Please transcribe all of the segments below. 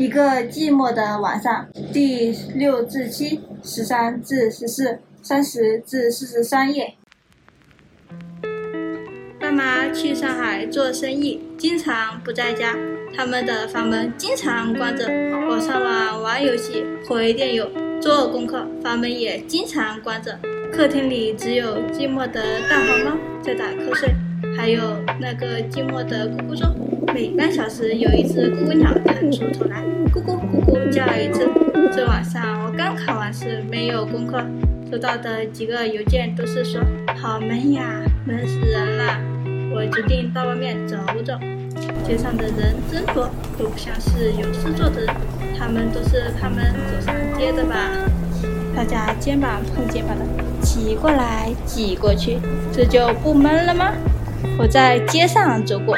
一个寂寞的晚上，第六至七、十三至十四、三十至四十三页。爸妈去上海做生意，经常不在家，他们的房门经常关着。我上网玩游戏、回电邮、做功课，房门也经常关着。客厅里只有寂寞的大黄猫在打瞌睡，还有那个寂寞的咕咕钟。每半小时有一只咕咕鸟出头来，咕咕咕咕叫一次。这晚上我刚考完试，没有功课，收到的几个邮件都是说好闷呀，闷死人了。我决定到外面走走，街上的人真多，都不像是有事做的人，他们都是他们走上街的吧？大家肩膀碰肩膀的挤过来挤过去，这就不闷了吗？我在街上走过。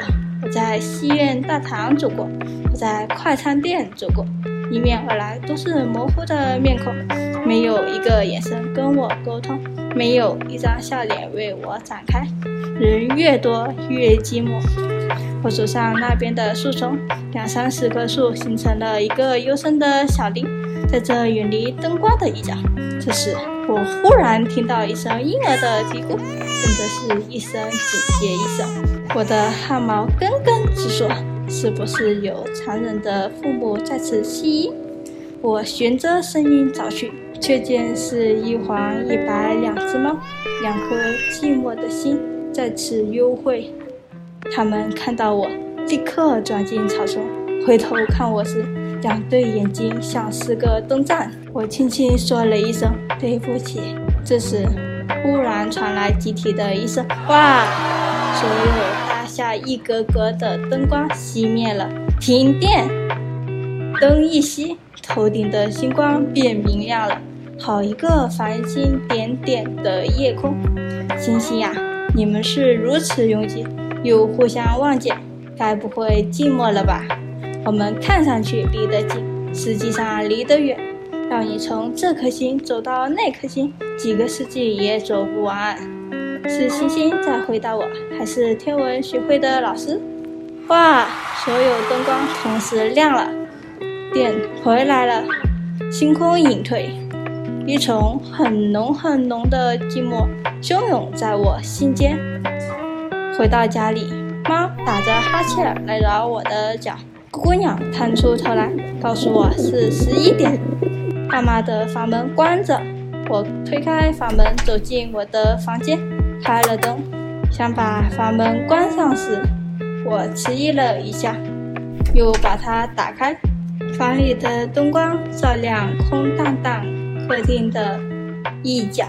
在戏院大堂走过，我在快餐店走过，迎面而来都是模糊的面孔，没有一个眼神跟我沟通，没有一张笑脸为我展开。人越多越寂寞。我走上那边的树丛，两三十棵树形成了一个幽深的小林，在这远离灯光的一角。这时，我忽然听到一声婴儿的啼哭，跟着是一声紧接一声。我的汗毛根根直竖：“是不是有残忍的父母在此吸音？”我循着声音找去，却见是一黄一白两只猫，两颗寂寞的心在此幽会。他们看到我，立刻钻进草丛，回头看我时，两对眼睛像是个灯盏。我轻轻说了一声“对不起”，这时忽然传来集体的一声“哇”，所有。大厦一格格的灯光熄灭了，停电。灯一熄，头顶的星光变明亮了，好一个繁星点点的夜空。星星呀，你们是如此拥挤，又互相望见，该不会寂寞了吧？我们看上去离得近，实际上离得远。让你从这颗星走到那颗星，几个世纪也走不完。是星星在回答我，还是天文学会的老师？哇！所有灯光同时亮了，电回来了，星空隐退，一丛很浓很浓的寂寞汹涌在我心间。回到家里，猫打着哈欠来挠我的脚，姑娘探出头来告诉我是十一点。爸妈的房门关着，我推开房门走进我的房间。开了灯，想把房门关上时，我迟疑了一下，又把它打开。房里的灯光照亮空荡荡客厅的一角。